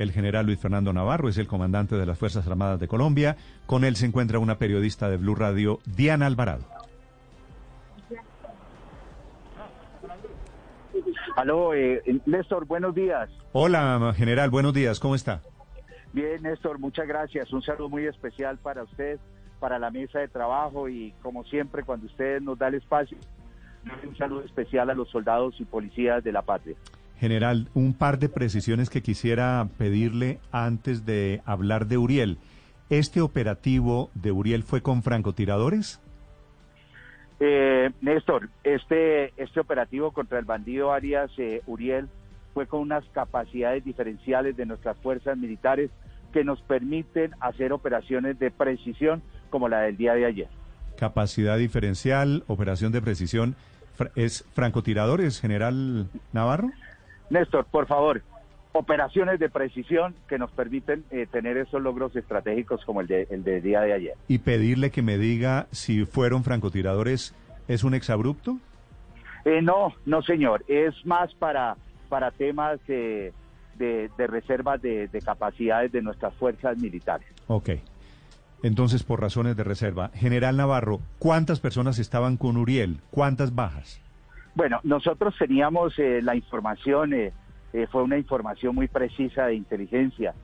El general Luis Fernando Navarro es el comandante de las Fuerzas Armadas de Colombia. Con él se encuentra una periodista de Blue Radio, Diana Alvarado. Aló, eh, Néstor, buenos días. Hola, general, buenos días. ¿Cómo está? Bien, Néstor, muchas gracias. Un saludo muy especial para usted, para la mesa de trabajo y como siempre, cuando usted nos da el espacio, un saludo especial a los soldados y policías de la patria. General, un par de precisiones que quisiera pedirle antes de hablar de Uriel. ¿Este operativo de Uriel fue con francotiradores? Eh, Néstor, este, este operativo contra el bandido Arias eh, Uriel fue con unas capacidades diferenciales de nuestras fuerzas militares que nos permiten hacer operaciones de precisión como la del día de ayer. Capacidad diferencial, operación de precisión. ¿Es francotiradores, general Navarro? Néstor, por favor, operaciones de precisión que nos permiten eh, tener esos logros estratégicos como el de, el de día de ayer. Y pedirle que me diga si fueron francotiradores, ¿es un exabrupto? Eh, no, no señor, es más para, para temas de, de, reservas de, de, capacidades de nuestras fuerzas militares. Ok, entonces por razones de reserva. General Navarro, ¿cuántas personas estaban con Uriel? ¿Cuántas bajas? Bueno, nosotros teníamos eh, la información, eh, eh, fue una información muy precisa de inteligencia.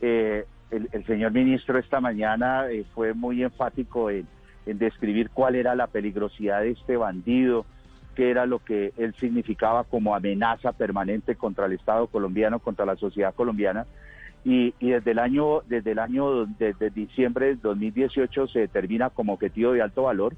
El, el, señor ministro esta mañana fue muy enfático en, en, describir cuál era la peligrosidad de este bandido, qué era lo que él significaba como amenaza permanente contra el Estado colombiano, contra la sociedad colombiana. Y, y desde el año, desde el año desde diciembre de 2018 se determina como objetivo de alto valor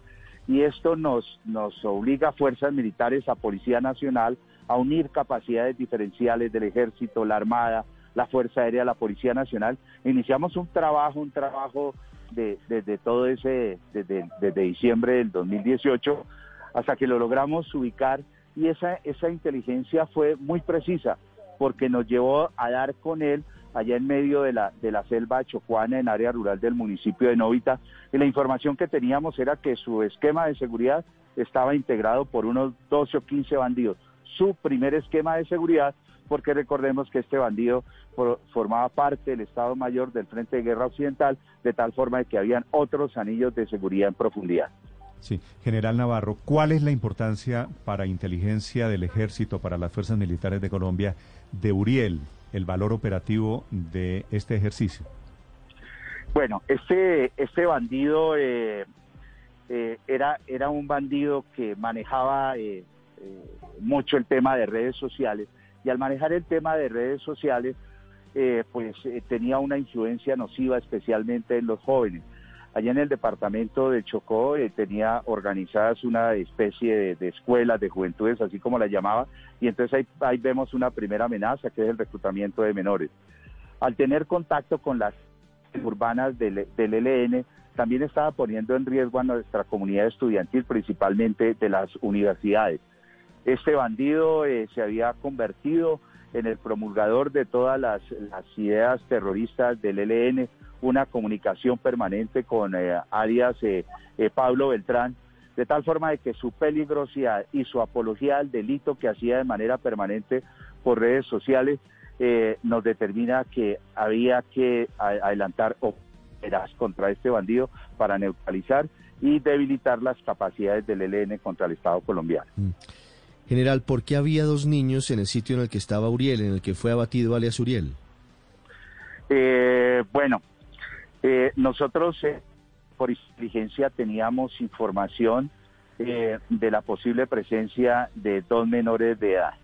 y esto nos, nos obliga a fuerzas militares, a Policía Nacional, a unir capacidades diferenciales del Ejército, la Armada, la Fuerza Aérea, la Policía Nacional. Iniciamos un trabajo, un trabajo desde de, todo ese, desde, desde diciembre del 2018, hasta que lo logramos ubicar y esa, esa inteligencia fue muy precisa porque nos llevó a dar con él allá en medio de la, de la selva chocuana en área rural del municipio de Novita. Y la información que teníamos era que su esquema de seguridad estaba integrado por unos 12 o 15 bandidos. Su primer esquema de seguridad, porque recordemos que este bandido formaba parte del Estado Mayor del Frente de Guerra Occidental, de tal forma que habían otros anillos de seguridad en profundidad. Sí, General Navarro, ¿cuál es la importancia para inteligencia del ejército, para las fuerzas militares de Colombia, de Uriel, el valor operativo de este ejercicio? Bueno, este, este bandido eh, eh, era, era un bandido que manejaba eh, mucho el tema de redes sociales y al manejar el tema de redes sociales, pues tenía una influencia nociva especialmente en los jóvenes. Allá en el departamento de Chocó eh, tenía organizadas una especie de, escuelas de juventudes, así como la llamaba, y entonces ahí, vemos una primera amenaza, que es el reclutamiento de menores. Al tener contacto con las urbanas del, del también estaba poniendo en riesgo a nuestra comunidad estudiantil, principalmente de las universidades. Este bandido eh, se había convertido en el promulgador de todas las, las ideas terroristas del ELN, una comunicación permanente con eh, Arias eh, eh, Pablo Beltrán, de tal forma de que su peligrosidad y su apología al delito que hacía de manera permanente por redes sociales nos determina que había que adelantar operas contra este bandido para neutralizar y debilitar las capacidades del ELN contra el Estado colombiano. Mm. General, ¿por qué había dos niños en el sitio en el que estaba Uriel, en el que fue abatido alias Uriel? bueno, eh, nosotros eh, por inteligencia teníamos información eh, de la posible presencia de dos menores de edad.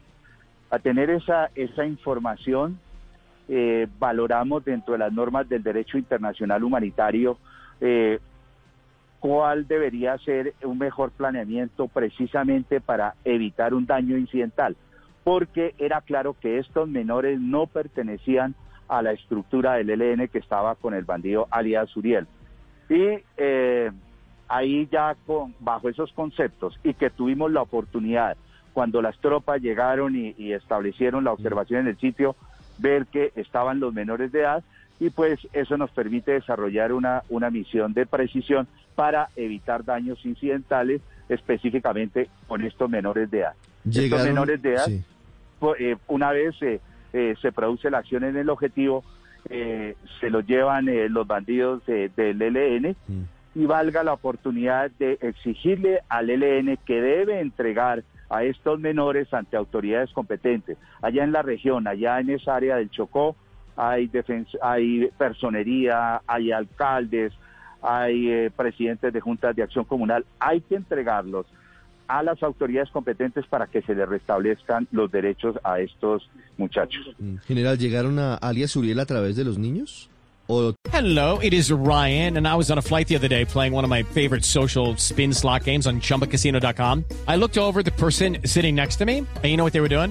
A tener esa, esa información, valoramos dentro de las normas del derecho internacional humanitario cuál debería ser un mejor planeamiento precisamente para evitar un daño incidental. porque era claro que estos menores no pertenecían a la estructura del ELN que estaba con el bandido alias Uriel. Y eh, ahí ya con, bajo esos conceptos y que tuvimos la oportunidad cuando las tropas llegaron y, y establecieron la observación en el sitio, ver que estaban los menores de edad y pues eso nos permite desarrollar una, una misión de precisión para evitar daños incidentales específicamente con estos menores de edad. estos menores de edad, eh, una vez eh, eh, se produce la acción en el objetivo, se los llevan los bandidos del ELN mm. y valga la oportunidad de exigirle al ELN que debe entregar a estos menores ante autoridades competentes. Allá en la región, allá en esa área del Chocó, hay, hay personería, hay alcaldes, hay eh, presidentes de juntas de acción comunal. Hay que entregarlos a las autoridades competentes para que se les restablezcan los derechos a estos muchachos. Mm. General, ¿llegaron a alias Uriel a través de los niños? Hello, it is Ryan, and I was on a flight the other day playing one of my favorite social spin slot games on chumbacasino.com. I looked over the person sitting next to me, and you know what they were doing?